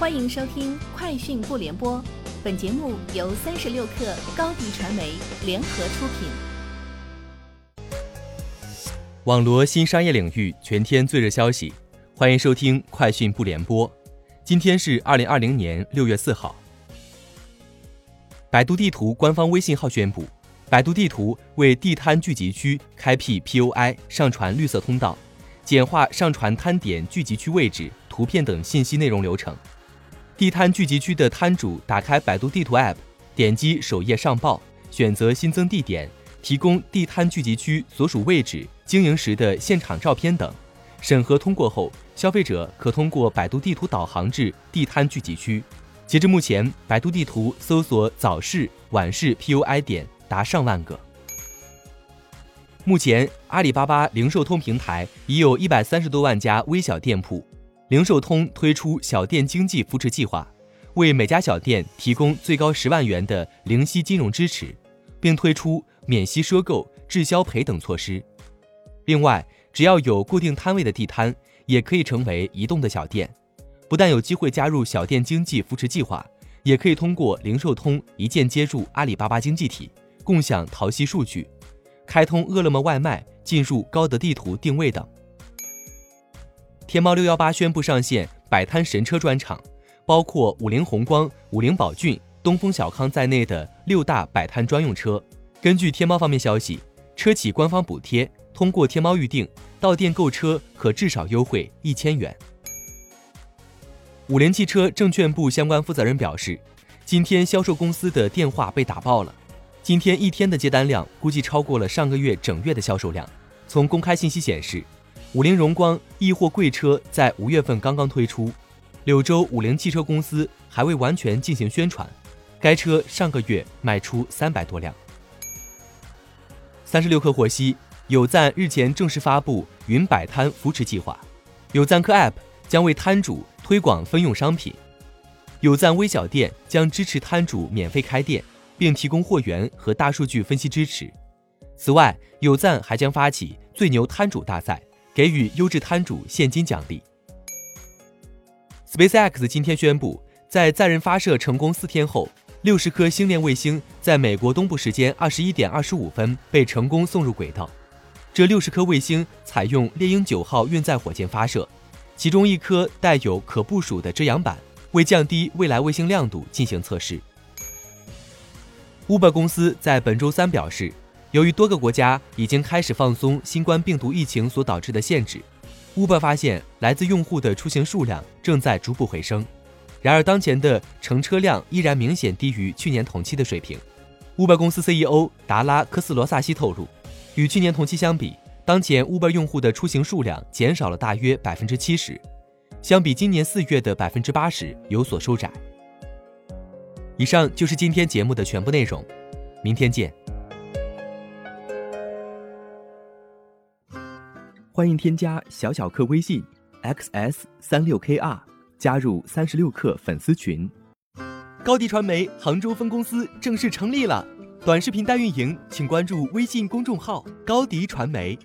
欢迎收听《快讯不联播》，本节目由三十六克高低传媒联合出品。网罗新商业领域全天最热消息，欢迎收听《快讯不联播》。今天是二零二零年六月四号。百度地图官方微信号宣布，百度地图为地摊聚集区开辟 POI 上传绿色通道，简化上传摊点聚集区位置、图片等信息内容流程。地摊聚集区的摊主打开百度地图 App，点击首页上报，选择新增地点，提供地摊聚集区所属位置、经营时的现场照片等。审核通过后，消费者可通过百度地图导航至地摊聚集区。截至目前，百度地图搜索早市、晚市 POI 点达上万个。目前，阿里巴巴零售通平台已有一百三十多万家微小店铺。零售通推出小店经济扶持计划，为每家小店提供最高十万元的零息金融支持，并推出免息赊购、滞销赔等措施。另外，只要有固定摊位的地摊，也可以成为移动的小店，不但有机会加入小店经济扶持计划，也可以通过零售通一键接入阿里巴巴经济体，共享淘系数据，开通饿了么外卖，进入高德地图定位等。天猫六幺八宣布上线摆摊神车专场，包括五菱宏光、五菱宝骏、东风小康在内的六大摆摊专用车。根据天猫方面消息，车企官方补贴，通过天猫预订到店购车可至少优惠一千元。五菱汽车证券部相关负责人表示，今天销售公司的电话被打爆了，今天一天的接单量估计超过了上个月整月的销售量。从公开信息显示。五菱荣光易货贵车在五月份刚刚推出，柳州五菱汽车公司还未完全进行宣传。该车上个月卖出三百多辆。三十六氪获悉，有赞日前正式发布云摆摊扶持计划，有赞客 App 将为摊主推广分用商品，有赞微小店将支持摊主免费开店，并提供货源和大数据分析支持。此外，有赞还将发起最牛摊主大赛。给予优质摊主现金奖励。SpaceX 今天宣布，在载人发射成功四天后，六十颗星链卫星在美国东部时间二十一点二十五分被成功送入轨道。这六十颗卫星采用猎鹰九号运载火箭发射，其中一颗带有可部署的遮阳板，为降低未来卫星亮度进行测试。Uber 公司在本周三表示。由于多个国家已经开始放松新冠病毒疫情所导致的限制，Uber 发现来自用户的出行数量正在逐步回升。然而，当前的乘车量依然明显低于去年同期的水平。Uber 公司 CEO 达拉科斯罗萨西透露，与去年同期相比，当前 Uber 用户的出行数量减少了大约百分之七十，相比今年四月的百分之八十有所收窄。以上就是今天节目的全部内容，明天见。欢迎添加小小客微信，xs 三六 kr，加入三十六课粉丝群。高迪传媒杭州分公司正式成立了，短视频代运营，请关注微信公众号高迪传媒。